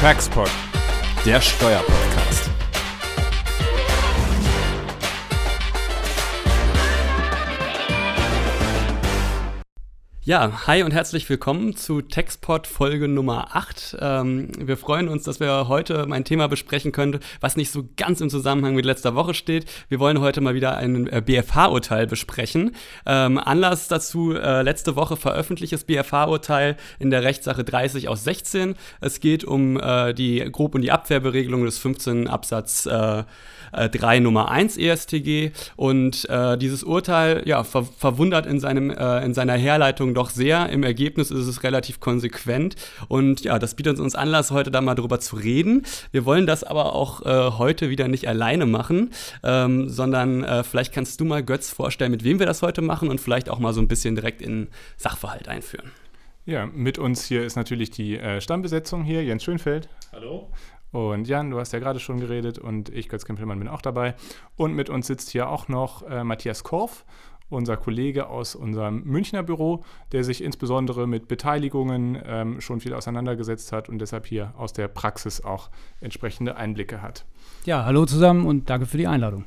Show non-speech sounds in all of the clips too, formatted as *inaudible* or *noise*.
Taxpod, der Steuerpodcast. Ja, hi und herzlich willkommen zu Textpod Folge Nummer 8. Ähm, wir freuen uns, dass wir heute mein Thema besprechen können, was nicht so ganz im Zusammenhang mit letzter Woche steht. Wir wollen heute mal wieder ein äh, BFH-Urteil besprechen. Ähm, Anlass dazu, äh, letzte Woche veröffentlichtes BFH-Urteil in der Rechtssache 30 aus 16. Es geht um äh, die grob und die Abwehrberegelung des 15 Absatz äh, 3 äh, Nummer 1 ESTG und äh, dieses Urteil ja, ver verwundert in, seinem, äh, in seiner Herleitung doch sehr. Im Ergebnis ist es relativ konsequent und ja, das bietet uns Anlass, heute da mal drüber zu reden. Wir wollen das aber auch äh, heute wieder nicht alleine machen, ähm, sondern äh, vielleicht kannst du mal Götz vorstellen, mit wem wir das heute machen und vielleicht auch mal so ein bisschen direkt in Sachverhalt einführen. Ja, mit uns hier ist natürlich die äh, Stammbesetzung hier, Jens Schönfeld. Hallo. Und Jan, du hast ja gerade schon geredet und ich, Götz Kempelmann, bin auch dabei. Und mit uns sitzt hier auch noch äh, Matthias Korf, unser Kollege aus unserem Münchner Büro, der sich insbesondere mit Beteiligungen ähm, schon viel auseinandergesetzt hat und deshalb hier aus der Praxis auch entsprechende Einblicke hat. Ja, hallo zusammen und danke für die Einladung.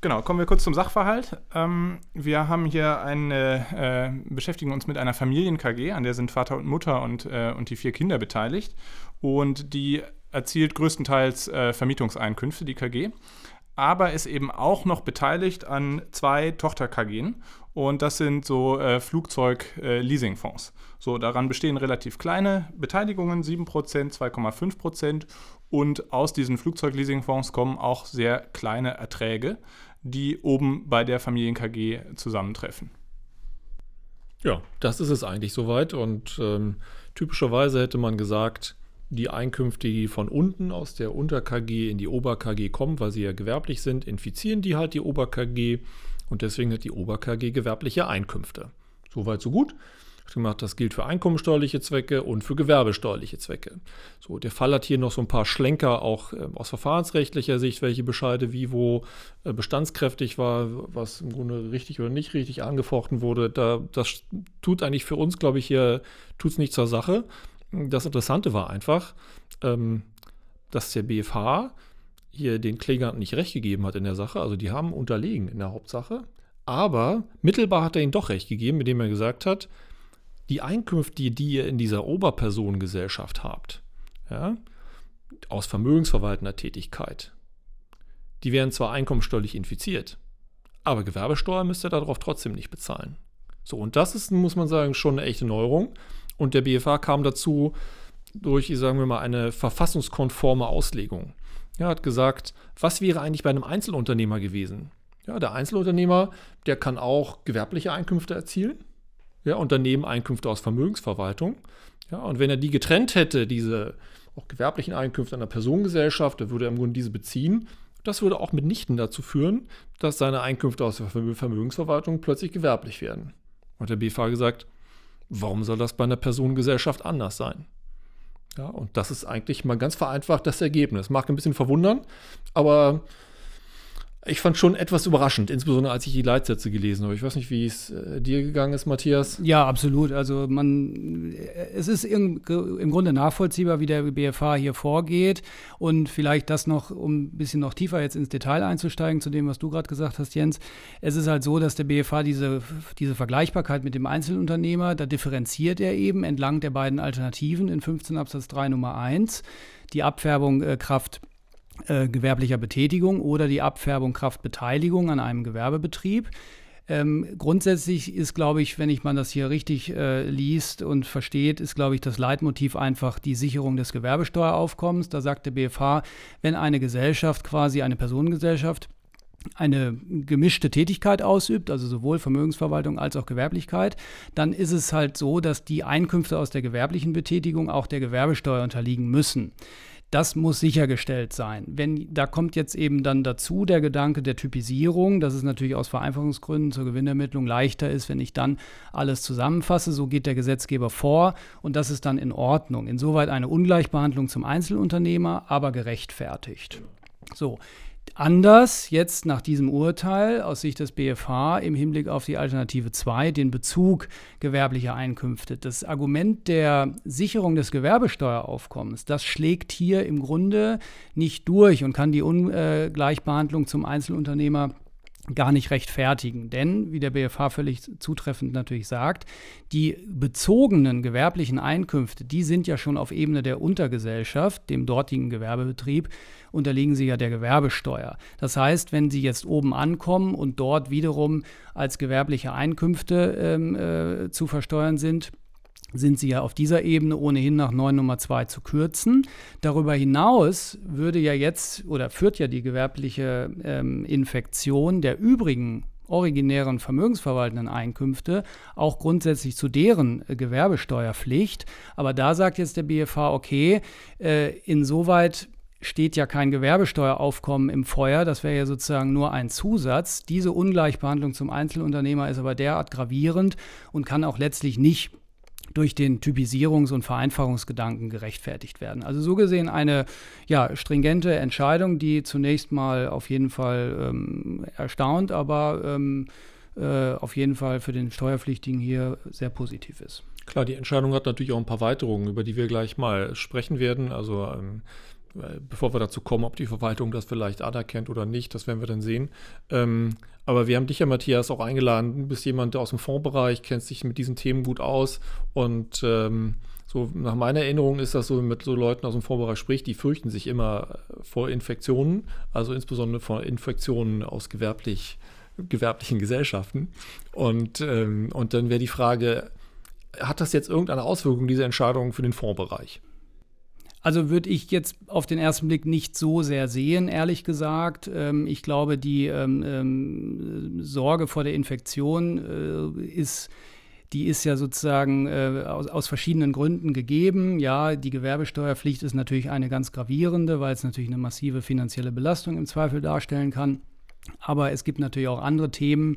Genau, kommen wir kurz zum Sachverhalt. Ähm, wir haben hier eine, äh, beschäftigen uns mit einer Familien-KG, an der sind Vater und Mutter und, äh, und die vier Kinder beteiligt. Und die erzielt größtenteils äh, Vermietungseinkünfte, die KG, aber ist eben auch noch beteiligt an zwei Tochter-KGen. Und das sind so äh, Flugzeug-Leasingfonds. so, daran bestehen relativ kleine Beteiligungen, 7%, 2,5%. Und aus diesen Flugzeug-Leasingfonds kommen auch sehr kleine Erträge die oben bei der Familien-KG zusammentreffen. Ja, das ist es eigentlich soweit. Und ähm, typischerweise hätte man gesagt, die Einkünfte, die von unten aus der Unter-KG in die Ober-KG kommen, weil sie ja gewerblich sind, infizieren die halt die Ober-KG und deswegen hat die Ober-KG gewerbliche Einkünfte. Soweit, so gut gemacht, das gilt für einkommensteuerliche Zwecke und für gewerbesteuerliche Zwecke. So, der Fall hat hier noch so ein paar Schlenker auch äh, aus verfahrensrechtlicher Sicht, welche Bescheide wie wo äh, bestandskräftig war, was im Grunde richtig oder nicht richtig angefochten wurde. Da, das tut eigentlich für uns, glaube ich, hier, tut es nicht zur Sache. Das Interessante war einfach, ähm, dass der BFH hier den Klägern nicht recht gegeben hat in der Sache. Also die haben unterlegen in der Hauptsache. Aber mittelbar hat er ihnen doch recht gegeben, indem er gesagt hat, die Einkünfte, die ihr in dieser Oberpersonengesellschaft habt, ja, aus vermögensverwaltender Tätigkeit, die werden zwar einkommensteuerlich infiziert, aber Gewerbesteuer müsst ihr darauf trotzdem nicht bezahlen. So, und das ist, muss man sagen, schon eine echte Neuerung. Und der BFH kam dazu durch, sagen wir mal, eine verfassungskonforme Auslegung. Er hat gesagt, was wäre eigentlich bei einem Einzelunternehmer gewesen? Ja, der Einzelunternehmer, der kann auch gewerbliche Einkünfte erzielen ja, und daneben Einkünfte aus Vermögensverwaltung. Ja, und wenn er die getrennt hätte, diese auch gewerblichen Einkünfte einer Personengesellschaft, dann würde er im Grunde diese beziehen. Das würde auch mitnichten dazu führen, dass seine Einkünfte aus der Vermögensverwaltung plötzlich gewerblich werden. Und der BFH gesagt, warum soll das bei einer Personengesellschaft anders sein? Ja, und das ist eigentlich mal ganz vereinfacht das Ergebnis. Mag ein bisschen verwundern, aber ich fand schon etwas überraschend, insbesondere als ich die Leitsätze gelesen habe. Ich weiß nicht, wie es äh, dir gegangen ist, Matthias. Ja, absolut. Also man, es ist im, im, Grunde nachvollziehbar, wie der BFH hier vorgeht. Und vielleicht das noch, um ein bisschen noch tiefer jetzt ins Detail einzusteigen zu dem, was du gerade gesagt hast, Jens. Es ist halt so, dass der BFH diese, diese Vergleichbarkeit mit dem Einzelunternehmer, da differenziert er eben entlang der beiden Alternativen in 15 Absatz 3 Nummer 1. Die Abfärbung äh, Kraft äh, gewerblicher Betätigung oder die Abfärbung Kraftbeteiligung an einem Gewerbebetrieb. Ähm, grundsätzlich ist, glaube ich, wenn ich man das hier richtig äh, liest und versteht, ist, glaube ich, das Leitmotiv einfach die Sicherung des Gewerbesteueraufkommens. Da sagt der BFH, wenn eine Gesellschaft, quasi eine Personengesellschaft, eine gemischte Tätigkeit ausübt, also sowohl Vermögensverwaltung als auch Gewerblichkeit, dann ist es halt so, dass die Einkünfte aus der gewerblichen Betätigung auch der Gewerbesteuer unterliegen müssen. Das muss sichergestellt sein. Wenn, da kommt jetzt eben dann dazu der Gedanke der Typisierung, dass es natürlich aus Vereinfachungsgründen zur Gewinnermittlung leichter ist, wenn ich dann alles zusammenfasse. So geht der Gesetzgeber vor und das ist dann in Ordnung. Insoweit eine Ungleichbehandlung zum Einzelunternehmer, aber gerechtfertigt. So, Anders jetzt nach diesem Urteil aus Sicht des BFH im Hinblick auf die Alternative 2, den Bezug gewerblicher Einkünfte. Das Argument der Sicherung des Gewerbesteueraufkommens, das schlägt hier im Grunde nicht durch und kann die Ungleichbehandlung zum Einzelunternehmer gar nicht rechtfertigen. Denn, wie der BFH völlig zutreffend natürlich sagt, die bezogenen gewerblichen Einkünfte, die sind ja schon auf Ebene der Untergesellschaft, dem dortigen Gewerbebetrieb, unterliegen sie ja der Gewerbesteuer. Das heißt, wenn sie jetzt oben ankommen und dort wiederum als gewerbliche Einkünfte ähm, äh, zu versteuern sind, sind sie ja auf dieser Ebene ohnehin nach 9 Nummer 2 zu kürzen. Darüber hinaus würde ja jetzt oder führt ja die gewerbliche ähm, Infektion der übrigen originären vermögensverwaltenden Einkünfte auch grundsätzlich zu deren äh, Gewerbesteuerpflicht. Aber da sagt jetzt der BFH, okay, äh, insoweit steht ja kein Gewerbesteueraufkommen im Feuer, das wäre ja sozusagen nur ein Zusatz. Diese Ungleichbehandlung zum Einzelunternehmer ist aber derart gravierend und kann auch letztlich nicht durch den Typisierungs- und Vereinfachungsgedanken gerechtfertigt werden. Also so gesehen eine ja, stringente Entscheidung, die zunächst mal auf jeden Fall ähm, erstaunt, aber ähm, äh, auf jeden Fall für den Steuerpflichtigen hier sehr positiv ist. Klar, die Entscheidung hat natürlich auch ein paar Weiterungen, über die wir gleich mal sprechen werden. Also ähm, bevor wir dazu kommen, ob die Verwaltung das vielleicht anerkennt oder nicht, das werden wir dann sehen. Ähm, aber wir haben dich ja, Matthias, auch eingeladen. Du bist jemand, der aus dem Fondsbereich kennst dich mit diesen Themen gut aus. Und ähm, so nach meiner Erinnerung ist das so, wenn man mit so Leuten aus dem Fondsbereich spricht, die fürchten sich immer vor Infektionen, also insbesondere vor Infektionen aus gewerblich, gewerblichen Gesellschaften. Und, ähm, und dann wäre die Frage, hat das jetzt irgendeine Auswirkung, diese Entscheidung für den Fondsbereich? Also würde ich jetzt auf den ersten Blick nicht so sehr sehen, ehrlich gesagt. Ähm, ich glaube, die ähm, ähm, Sorge vor der Infektion äh, ist die ist ja sozusagen äh, aus, aus, verschiedenen Gründen gegeben. Ja, die Gewerbesteuerpflicht ist natürlich eine ganz gravierende, weil es natürlich eine massive finanzielle Belastung im Zweifel darstellen kann. Aber es gibt natürlich auch andere Themen,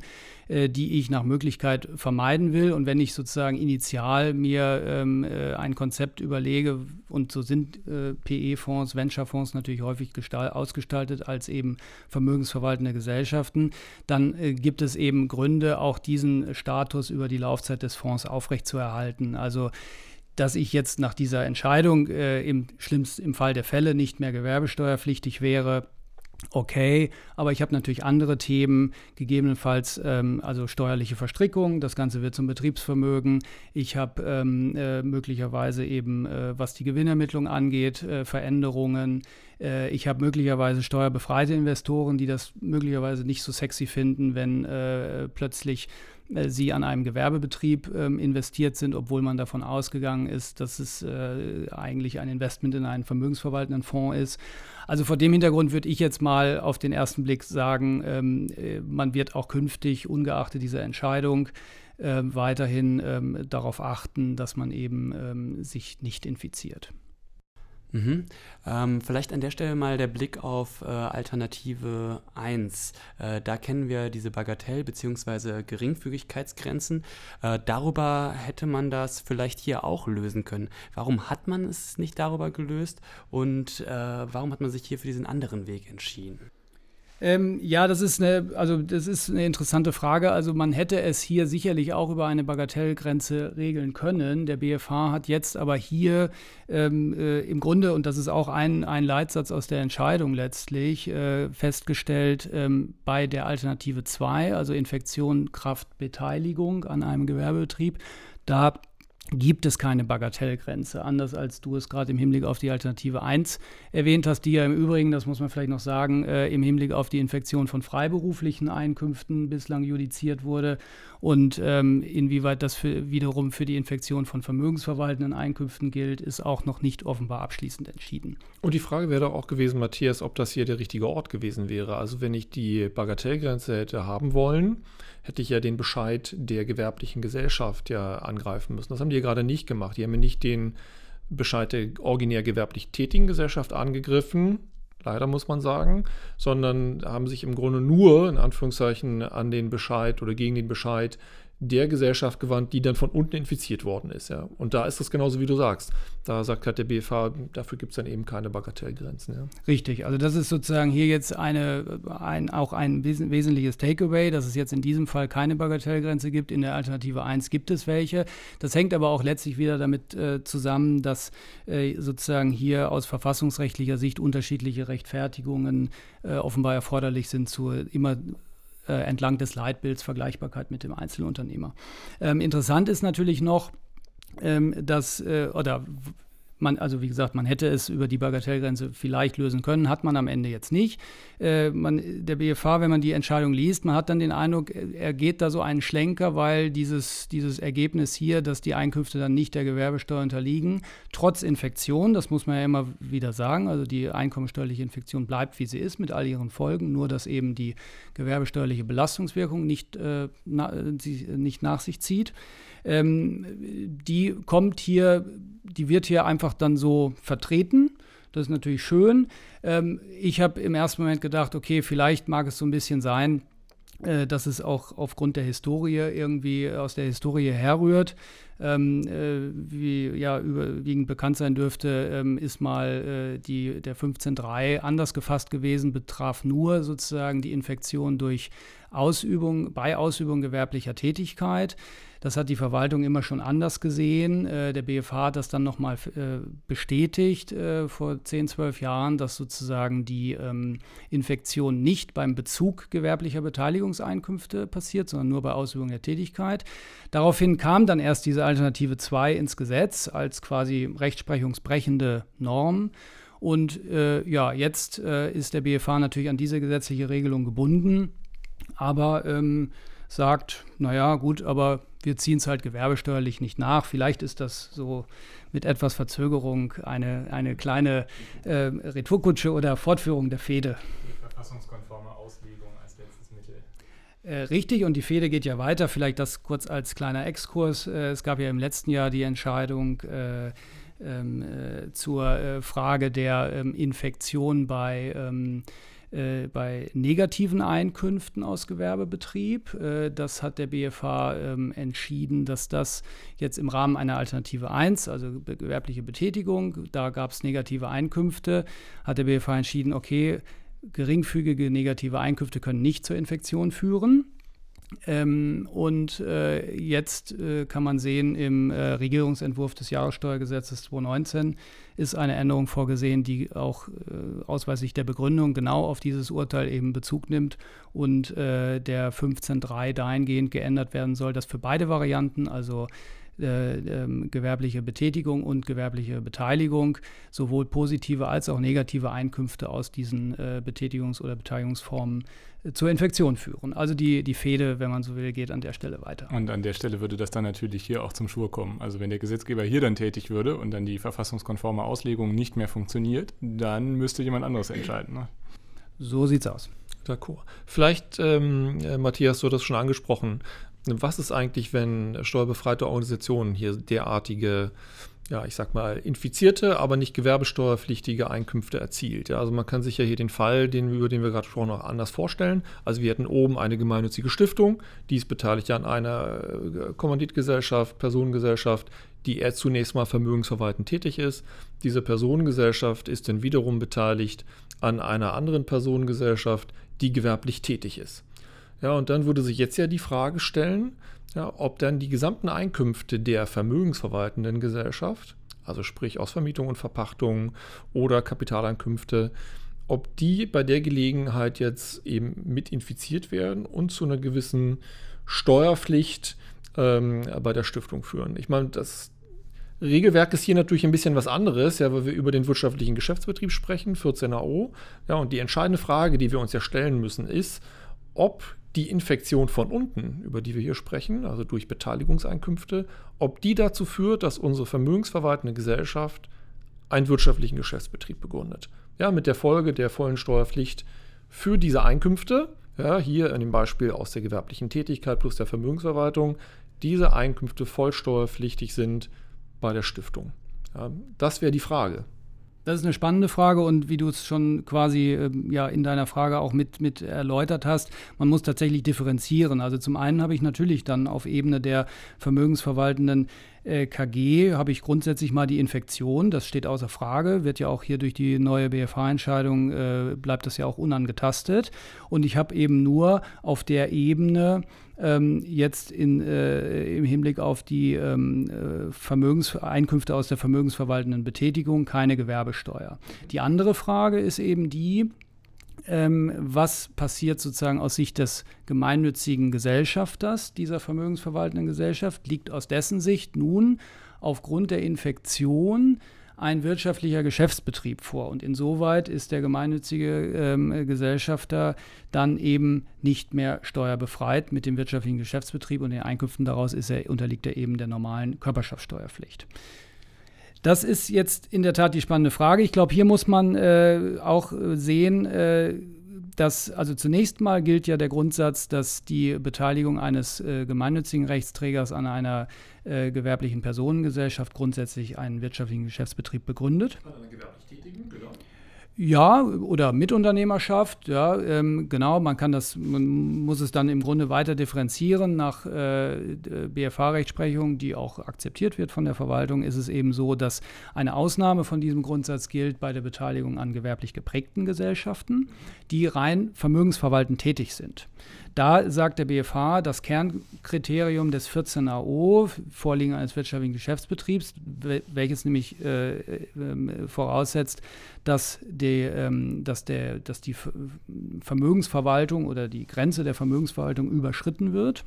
äh, die ich nach Möglichkeit vermeiden will. Und wenn ich sozusagen initial mir ähm, äh, ein Konzept überlege, und so sind äh, PE-Fonds, Venture-Fonds natürlich häufig ausgestaltet als eben vermögensverwaltende Gesellschaften, dann gibt es eben Gründe, auch diesen Status über die Laufzeit des Fonds aufrechtzuerhalten. Also dass ich jetzt nach dieser Entscheidung im schlimmsten im Fall der Fälle nicht mehr gewerbesteuerpflichtig wäre, okay, aber ich habe natürlich andere Themen, gegebenenfalls ähm, also steuerliche Verstrickung, das Ganze wird zum Betriebsvermögen. Ich habe ähm, äh, möglicherweise eben, äh, was die Gewinnermittlung angeht, äh, Veränderungen. Äh, ich habe möglicherweise steuerbefreite Investoren, die das möglicherweise nicht so sexy finden, wenn äh, plötzlich sie an einem Gewerbebetrieb ähm, investiert sind, obwohl man davon ausgegangen ist, dass es äh, eigentlich ein Investment in einen vermögensverwaltenden Fonds ist. Also vor dem Hintergrund würde ich jetzt mal auf den ersten Blick sagen, ähm, äh, man wird auch künftig, ungeachtet dieser Entscheidung, äh, weiterhin ähm, darauf achten, dass man eben ähm, sich nicht infiziert. Mhm. Ähm, vielleicht an der Stelle mal der Blick auf äh, Alternative 1. Äh, da kennen wir diese Bagatell- bzw. Geringfügigkeitsgrenzen. Äh, darüber hätte man das vielleicht hier auch lösen können. Warum hat man es nicht darüber gelöst und äh, warum hat man sich hier für diesen anderen Weg entschieden? Ähm, ja, das ist eine, also das ist eine interessante Frage. Also man hätte es hier sicherlich auch über eine Bagatellgrenze regeln können. Der BFH hat jetzt aber hier ähm, äh, im Grunde, und das ist auch ein, ein Leitsatz aus der Entscheidung letztlich, äh, festgestellt, ähm, bei der Alternative 2, also Infektion, Kraft, Beteiligung an einem Gewerbebetrieb, da gibt es keine Bagatellgrenze, anders als du es gerade im Hinblick auf die Alternative 1 erwähnt hast, die ja im Übrigen, das muss man vielleicht noch sagen, äh, im Hinblick auf die Infektion von freiberuflichen Einkünften bislang judiziert wurde und ähm, inwieweit das für, wiederum für die Infektion von vermögensverwaltenden Einkünften gilt, ist auch noch nicht offenbar abschließend entschieden. Und die Frage wäre doch auch gewesen, Matthias, ob das hier der richtige Ort gewesen wäre. Also wenn ich die Bagatellgrenze hätte haben wollen, hätte ich ja den Bescheid der gewerblichen Gesellschaft ja angreifen müssen. Das haben die ja gerade nicht gemacht. Die haben ja nicht den Bescheid der originär gewerblich tätigen Gesellschaft angegriffen, leider muss man sagen, sondern haben sich im Grunde nur in Anführungszeichen an den Bescheid oder gegen den Bescheid der Gesellschaft gewandt, die dann von unten infiziert worden ist. Ja. Und da ist es genauso, wie du sagst. Da sagt halt der BFH, dafür gibt es dann eben keine Bagatellgrenzen. Ja. Richtig, also das ist sozusagen hier jetzt eine, ein, auch ein wesentliches Takeaway, dass es jetzt in diesem Fall keine Bagatellgrenze gibt. In der Alternative 1 gibt es welche. Das hängt aber auch letztlich wieder damit äh, zusammen, dass äh, sozusagen hier aus verfassungsrechtlicher Sicht unterschiedliche Rechtfertigungen äh, offenbar erforderlich sind zur immer äh, entlang des Leitbilds Vergleichbarkeit mit dem Einzelunternehmer. Ähm, interessant ist natürlich noch, ähm, dass, äh, oder man, also wie gesagt, man hätte es über die Bagatellgrenze vielleicht lösen können, hat man am Ende jetzt nicht. Äh, man, der BFH, wenn man die Entscheidung liest, man hat dann den Eindruck, er geht da so einen Schlenker, weil dieses, dieses Ergebnis hier, dass die Einkünfte dann nicht der Gewerbesteuer unterliegen, trotz Infektion, das muss man ja immer wieder sagen, also die einkommensteuerliche Infektion bleibt, wie sie ist, mit all ihren Folgen, nur dass eben die gewerbesteuerliche Belastungswirkung nicht, äh, na, nicht nach sich zieht. Ähm, die kommt hier, die wird hier einfach dann so vertreten. Das ist natürlich schön. Ähm, ich habe im ersten Moment gedacht, okay, vielleicht mag es so ein bisschen sein, äh, dass es auch aufgrund der Historie irgendwie aus der Historie herrührt. Ähm, äh, wie ja überwiegend bekannt sein dürfte, ähm, ist mal äh, die, der 15.3 anders gefasst gewesen, betraf nur sozusagen die Infektion durch Ausübung, bei Ausübung gewerblicher Tätigkeit. Das hat die Verwaltung immer schon anders gesehen. Äh, der BFH hat das dann nochmal äh, bestätigt äh, vor 10, 12 Jahren, dass sozusagen die ähm, Infektion nicht beim Bezug gewerblicher Beteiligungseinkünfte passiert, sondern nur bei Ausübung der Tätigkeit. Daraufhin kam dann erst diese Alternative 2 ins Gesetz als quasi rechtsprechungsbrechende Norm. Und äh, ja, jetzt äh, ist der BFH natürlich an diese gesetzliche Regelung gebunden, aber ähm, sagt, naja, gut, aber wir ziehen es halt gewerbesteuerlich nicht nach. Vielleicht ist das so mit etwas Verzögerung eine, eine kleine äh, Retourkutsche oder Fortführung der Fehde. Die verfassungskonforme Auslegung als letztes Mittel. Äh, richtig, und die Fehde geht ja weiter. Vielleicht das kurz als kleiner Exkurs. Äh, es gab ja im letzten Jahr die Entscheidung äh, ähm, äh, zur äh, Frage der ähm, Infektion bei ähm, äh, bei negativen Einkünften aus Gewerbebetrieb. Äh, das hat der BFH ähm, entschieden, dass das jetzt im Rahmen einer Alternative 1, also gewerbliche Betätigung, da gab es negative Einkünfte, hat der BFH entschieden, okay, geringfügige negative Einkünfte können nicht zur Infektion führen. Ähm, und äh, jetzt äh, kann man sehen, im äh, Regierungsentwurf des Jahressteuergesetzes 2019 ist eine Änderung vorgesehen, die auch äh, ausweislich der Begründung genau auf dieses Urteil eben Bezug nimmt und äh, der 15.3 dahingehend geändert werden soll, dass für beide Varianten, also äh, ähm, gewerbliche Betätigung und gewerbliche Beteiligung sowohl positive als auch negative Einkünfte aus diesen äh, Betätigungs- oder Beteiligungsformen äh, zur Infektion führen. Also die, die Fehde, wenn man so will, geht an der Stelle weiter. Und an der Stelle würde das dann natürlich hier auch zum Schwur kommen. Also wenn der Gesetzgeber hier dann tätig würde und dann die verfassungskonforme Auslegung nicht mehr funktioniert, dann müsste jemand anderes entscheiden. Ne? So sieht's aus. D'accord. Vielleicht, ähm, äh, Matthias, du hast das schon angesprochen, was ist eigentlich, wenn steuerbefreite Organisationen hier derartige, ja, ich sag mal, infizierte, aber nicht gewerbesteuerpflichtige Einkünfte erzielt? Ja, also man kann sich ja hier den Fall, den, über den wir gerade gesprochen haben, anders vorstellen. Also wir hätten oben eine gemeinnützige Stiftung, die ist beteiligt an einer äh, Kommanditgesellschaft, Personengesellschaft, die er zunächst mal vermögensverwaltend tätig ist. Diese Personengesellschaft ist dann wiederum beteiligt an einer anderen Personengesellschaft, die gewerblich tätig ist. Ja, und dann würde sich jetzt ja die Frage stellen, ja, ob dann die gesamten Einkünfte der vermögensverwaltenden Gesellschaft, also sprich aus Vermietung und Verpachtung oder Kapitaleinkünfte, ob die bei der Gelegenheit jetzt eben mit infiziert werden und zu einer gewissen Steuerpflicht ähm, bei der Stiftung führen. Ich meine, das Regelwerk ist hier natürlich ein bisschen was anderes, ja, weil wir über den wirtschaftlichen Geschäftsbetrieb sprechen, 14AO. Ja, und die entscheidende Frage, die wir uns ja stellen müssen, ist, ob die Infektion von unten, über die wir hier sprechen, also durch Beteiligungseinkünfte, ob die dazu führt, dass unsere vermögensverwaltende Gesellschaft einen wirtschaftlichen Geschäftsbetrieb begründet. Ja, mit der Folge der vollen Steuerpflicht für diese Einkünfte, ja, hier in dem Beispiel aus der gewerblichen Tätigkeit plus der Vermögensverwaltung, diese Einkünfte voll steuerpflichtig sind bei der Stiftung. Ja, das wäre die Frage. Das ist eine spannende Frage und wie du es schon quasi äh, ja in deiner Frage auch mit, mit erläutert hast, man muss tatsächlich differenzieren. Also zum einen habe ich natürlich dann auf Ebene der vermögensverwaltenden äh, KG habe ich grundsätzlich mal die Infektion, das steht außer Frage, wird ja auch hier durch die neue BFH-Entscheidung, äh, bleibt das ja auch unangetastet. Und ich habe eben nur auf der Ebene ähm, jetzt in, äh, im Hinblick auf die ähm, äh, Vermögenseinkünfte aus der vermögensverwaltenden Betätigung keine Gewerbesteuer. Die andere Frage ist eben die, ähm, was passiert sozusagen aus Sicht des gemeinnützigen Gesellschafters dieser vermögensverwaltenden Gesellschaft? Liegt aus dessen Sicht nun aufgrund der Infektion ein wirtschaftlicher Geschäftsbetrieb vor. Und insoweit ist der gemeinnützige ähm, Gesellschafter dann eben nicht mehr steuerbefreit mit dem wirtschaftlichen Geschäftsbetrieb und den Einkünften daraus ist er, unterliegt er eben der normalen Körperschaftssteuerpflicht. Das ist jetzt in der Tat die spannende Frage. Ich glaube, hier muss man äh, auch äh, sehen, äh, dass, also zunächst mal gilt ja der Grundsatz, dass die Beteiligung eines äh, gemeinnützigen Rechtsträgers an einer äh, gewerblichen Personengesellschaft grundsätzlich einen wirtschaftlichen Geschäftsbetrieb begründet. An einer gewerblich Tätigen, genau. Ja, oder Mitunternehmerschaft, ja, ähm, genau, man kann das, man muss es dann im Grunde weiter differenzieren. Nach äh, BFH-Rechtsprechung, die auch akzeptiert wird von der Verwaltung, ist es eben so, dass eine Ausnahme von diesem Grundsatz gilt bei der Beteiligung an gewerblich geprägten Gesellschaften, die rein vermögensverwaltend tätig sind. Da sagt der BFH, das Kernkriterium des 14AO, Vorliegen eines wirtschaftlichen Geschäftsbetriebs, welches nämlich äh, äh, voraussetzt, dass, die, ähm, dass, der, dass die Vermögensverwaltung oder die Grenze der Vermögensverwaltung überschritten wird.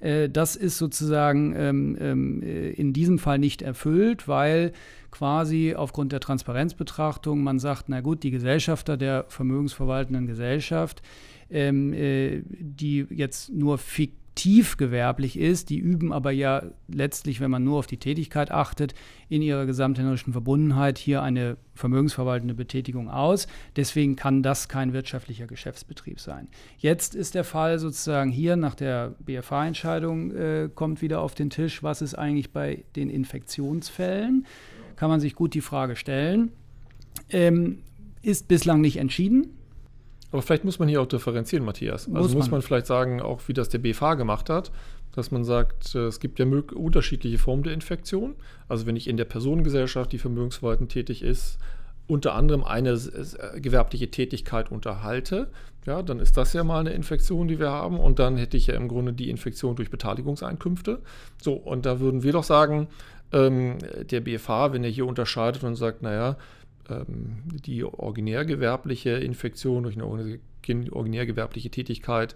Äh, das ist sozusagen ähm, ähm, in diesem Fall nicht erfüllt, weil quasi aufgrund der Transparenzbetrachtung man sagt, na gut, die Gesellschafter der vermögensverwaltenden Gesellschaft, ähm, äh, die jetzt nur fiktiv gewerblich ist, die üben aber ja letztlich, wenn man nur auf die Tätigkeit achtet, in ihrer gesamthändlerischen Verbundenheit hier eine vermögensverwaltende Betätigung aus. Deswegen kann das kein wirtschaftlicher Geschäftsbetrieb sein. Jetzt ist der Fall sozusagen hier nach der BFH-Entscheidung äh, kommt wieder auf den Tisch, was ist eigentlich bei den Infektionsfällen? Kann man sich gut die Frage stellen. Ähm, ist bislang nicht entschieden. Aber vielleicht muss man hier auch differenzieren, Matthias. Muss also muss man. man vielleicht sagen, auch wie das der BFH gemacht hat, dass man sagt, äh, es gibt ja unterschiedliche Formen der Infektion. Also wenn ich in der Personengesellschaft, die vermögensverwaltend tätig ist, unter anderem eine gewerbliche Tätigkeit unterhalte, ja, dann ist das ja mal eine Infektion, die wir haben. Und dann hätte ich ja im Grunde die Infektion durch Beteiligungseinkünfte. So, und da würden wir doch sagen, ähm, der BFH, wenn er hier unterscheidet und sagt, naja, ähm, die originärgewerbliche Infektion durch eine originärgewerbliche Tätigkeit,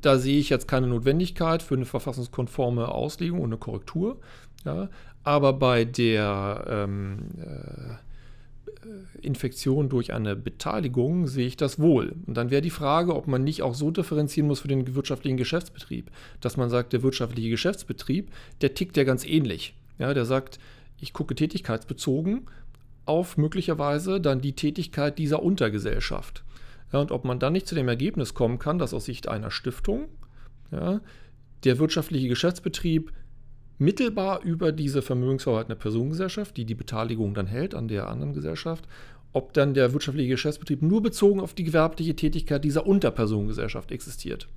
da sehe ich jetzt keine Notwendigkeit für eine verfassungskonforme Auslegung und eine Korrektur. Ja. Aber bei der ähm, äh, Infektion durch eine Beteiligung sehe ich das wohl. Und dann wäre die Frage, ob man nicht auch so differenzieren muss für den wirtschaftlichen Geschäftsbetrieb, dass man sagt, der wirtschaftliche Geschäftsbetrieb, der tickt ja ganz ähnlich. Ja, der sagt, ich gucke tätigkeitsbezogen auf möglicherweise dann die Tätigkeit dieser Untergesellschaft. Ja, und ob man dann nicht zu dem Ergebnis kommen kann, dass aus Sicht einer Stiftung ja, der wirtschaftliche Geschäftsbetrieb mittelbar über diese vermögensverwaltende Personengesellschaft, die die Beteiligung dann hält an der anderen Gesellschaft, ob dann der wirtschaftliche Geschäftsbetrieb nur bezogen auf die gewerbliche Tätigkeit dieser Unterpersonengesellschaft existiert.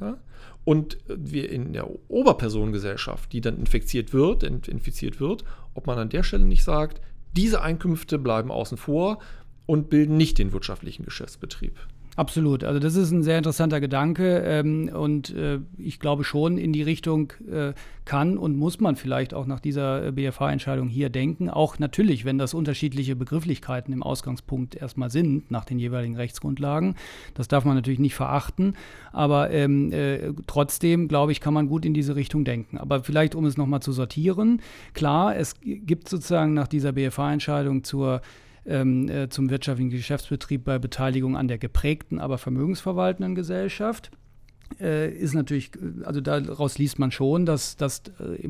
Ja? Und wir in der Oberpersonengesellschaft, die dann infiziert wird, infiziert wird, ob man an der Stelle nicht sagt, diese Einkünfte bleiben außen vor und bilden nicht den wirtschaftlichen Geschäftsbetrieb. Absolut. Also das ist ein sehr interessanter Gedanke ähm, und äh, ich glaube schon in die Richtung äh, kann und muss man vielleicht auch nach dieser BFH-Entscheidung hier denken. Auch natürlich, wenn das unterschiedliche Begrifflichkeiten im Ausgangspunkt erstmal sind nach den jeweiligen Rechtsgrundlagen. Das darf man natürlich nicht verachten, aber ähm, äh, trotzdem glaube ich, kann man gut in diese Richtung denken. Aber vielleicht, um es nochmal zu sortieren, klar, es gibt sozusagen nach dieser BFH-Entscheidung zur ähm, äh, zum wirtschaftlichen Geschäftsbetrieb bei Beteiligung an der geprägten, aber vermögensverwaltenden Gesellschaft. äh, ist natürlich, also daraus liest man schon, dass, dass, äh,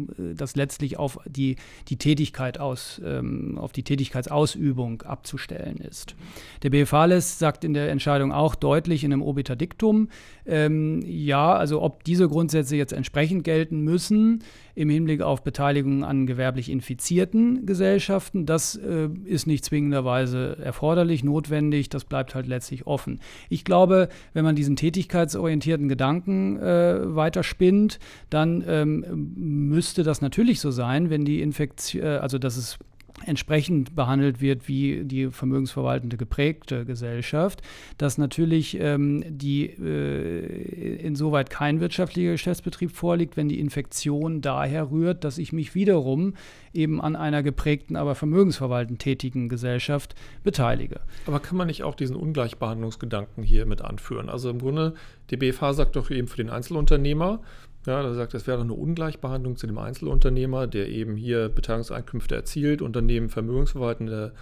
letztlich auf die, die Tätigkeit aus, ähm, auf die Tätigkeitsausübung abzustellen ist. Der BFH lässt, sagt in der Entscheidung auch deutlich in einem Obiter Dictum, ähm, ja, also ob diese Grundsätze jetzt entsprechend gelten müssen im Hinblick auf Beteiligung an gewerblich infizierten Gesellschaften, das äh, ist nicht zwingenderweise erforderlich, notwendig, das bleibt halt letztlich offen. Ich glaube, wenn man diesen tätigkeitsorientierten Gedanken äh, weiterspinnt, dann ähm, müsste das natürlich so sein, wenn die Infektion, äh, also dass es entsprechend behandelt wird wie die vermögensverwaltende geprägte Gesellschaft, dass natürlich ähm, die äh, insoweit kein wirtschaftlicher Geschäftsbetrieb vorliegt, wenn die Infektion daher rührt, dass ich mich wiederum eben an einer geprägten, aber vermögensverwaltend tätigen Gesellschaft beteilige. Aber kann man nicht auch diesen Ungleichbehandlungsgedanken hier mit anführen? Also im Grunde, die BFH sagt doch eben für den Einzelunternehmer, ja, da sagt, es wäre eine Ungleichbehandlung zu dem Einzelunternehmer, der eben hier Beteiligungseinkünfte erzielt und daneben vermögensverwaltende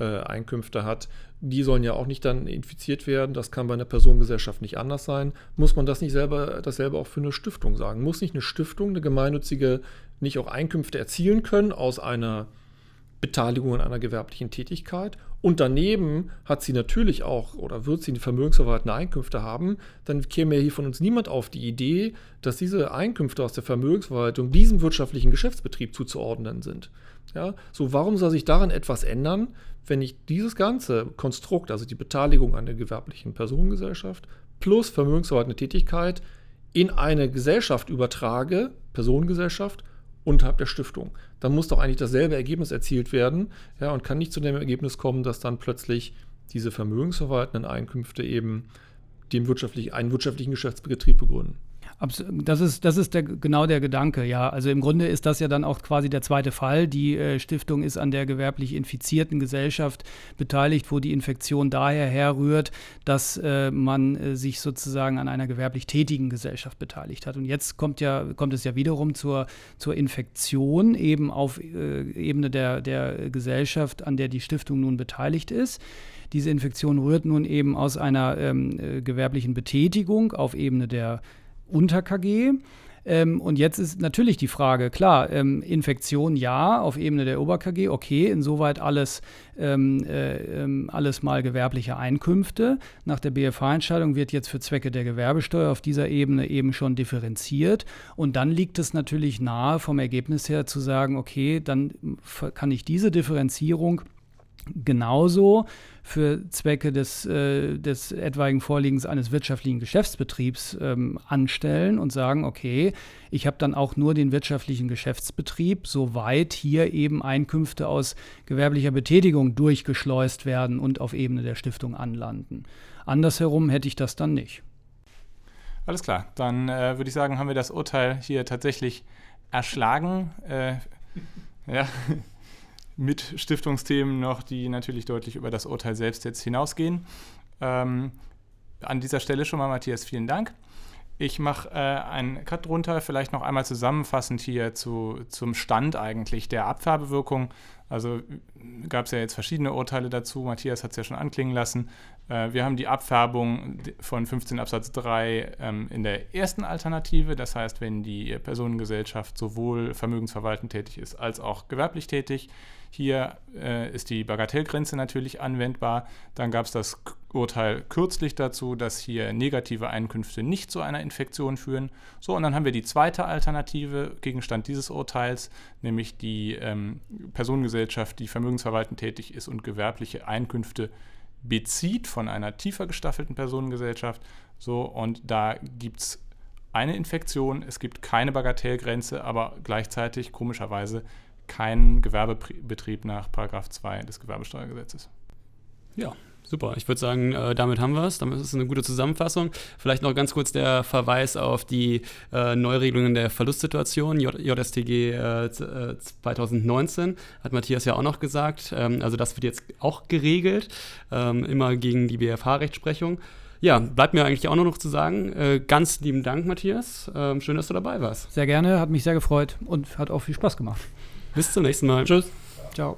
äh, Einkünfte hat. Die sollen ja auch nicht dann infiziert werden. Das kann bei einer Personengesellschaft nicht anders sein. Muss man das nicht selber, dasselbe auch für eine Stiftung sagen? Muss nicht eine Stiftung, eine gemeinnützige, nicht auch Einkünfte erzielen können aus einer Beteiligung an einer gewerblichen Tätigkeit und daneben hat sie natürlich auch oder wird sie vermögensverwaltende Einkünfte haben, dann käme ja hier von uns niemand auf die Idee, dass diese Einkünfte aus der Vermögensverwaltung diesem wirtschaftlichen Geschäftsbetrieb zuzuordnen sind. Ja, so warum soll sich daran etwas ändern, wenn ich dieses ganze Konstrukt, also die Beteiligung an der gewerblichen Personengesellschaft plus vermögensverwaltende Tätigkeit in eine Gesellschaft übertrage, Personengesellschaft, unterhalb der Stiftung. Dann muss doch eigentlich dasselbe Ergebnis erzielt werden ja, und kann nicht zu dem Ergebnis kommen, dass dann plötzlich diese vermögensverwaltenden Einkünfte eben dem wirtschaftlich, einen wirtschaftlichen Geschäftsbetrieb begründen. Das ist, das ist der, genau der Gedanke, ja. Also im Grunde ist das ja dann auch quasi der zweite Fall. Die äh, Stiftung ist an der gewerblich infizierten Gesellschaft beteiligt, wo die Infektion daher herrührt, dass äh, man äh, sich sozusagen an einer gewerblich tätigen Gesellschaft beteiligt hat. Und jetzt kommt ja, kommt es ja wiederum zur, zur Infektion eben auf äh, Ebene der, der Gesellschaft, an der die Stiftung nun beteiligt ist. Diese Infektion rührt nun eben aus einer ähm, äh, gewerblichen Betätigung auf Ebene der unter KG. Ähm, und jetzt ist natürlich die Frage, klar, ähm, Infektion ja, auf Ebene der Ober-KG, okay, insoweit alles, ähm, äh, ähm, alles mal gewerbliche Einkünfte. Nach der BFH-Entscheidung wird jetzt für Zwecke der Gewerbesteuer auf dieser Ebene eben schon differenziert. Und dann liegt es natürlich nahe, vom Ergebnis her zu sagen, okay, dann kann ich diese Differenzierung genauso für Zwecke des, äh, des etwaigen Vorliegens eines wirtschaftlichen Geschäftsbetriebs ähm, anstellen und sagen, okay, ich habe dann auch nur den wirtschaftlichen Geschäftsbetrieb, soweit hier eben Einkünfte aus gewerblicher Betätigung durchgeschleust werden und auf Ebene der Stiftung anlanden. Andersherum hätte ich das dann nicht. Alles klar, dann äh, würde ich sagen, haben wir das Urteil hier tatsächlich erschlagen. Äh, *laughs* ja mit Stiftungsthemen noch, die natürlich deutlich über das Urteil selbst jetzt hinausgehen. Ähm, an dieser Stelle schon mal, Matthias, vielen Dank. Ich mache äh, einen Cut drunter, vielleicht noch einmal zusammenfassend hier zu, zum Stand eigentlich der Abfärbewirkung. Also gab es ja jetzt verschiedene Urteile dazu. Matthias hat es ja schon anklingen lassen. Äh, wir haben die Abfärbung von 15 Absatz 3 ähm, in der ersten Alternative. Das heißt, wenn die Personengesellschaft sowohl vermögensverwaltend tätig ist als auch gewerblich tätig. Hier äh, ist die Bagatellgrenze natürlich anwendbar. Dann gab es das Urteil kürzlich dazu, dass hier negative Einkünfte nicht zu einer Infektion führen. So, und dann haben wir die zweite Alternative, Gegenstand dieses Urteils, nämlich die ähm, Personengesellschaft, die vermögensverwaltend tätig ist und gewerbliche Einkünfte bezieht von einer tiefer gestaffelten Personengesellschaft. So, und da gibt es eine Infektion, es gibt keine Bagatellgrenze, aber gleichzeitig komischerweise keinen Gewerbebetrieb nach 2 des Gewerbesteuergesetzes. Ja, Super, ich würde sagen, äh, damit haben wir es. Damit ist es eine gute Zusammenfassung. Vielleicht noch ganz kurz der Verweis auf die äh, Neuregelungen der Verlustsituation, J JSTG äh, 2019, äh, hat Matthias ja auch noch gesagt. Ähm, also das wird jetzt auch geregelt, ähm, immer gegen die BFH-Rechtsprechung. Ja, bleibt mir eigentlich auch nur noch zu sagen, äh, ganz lieben Dank, Matthias. Ähm, schön, dass du dabei warst. Sehr gerne, hat mich sehr gefreut und hat auch viel Spaß gemacht. Bis zum nächsten Mal. Tschüss. Ciao.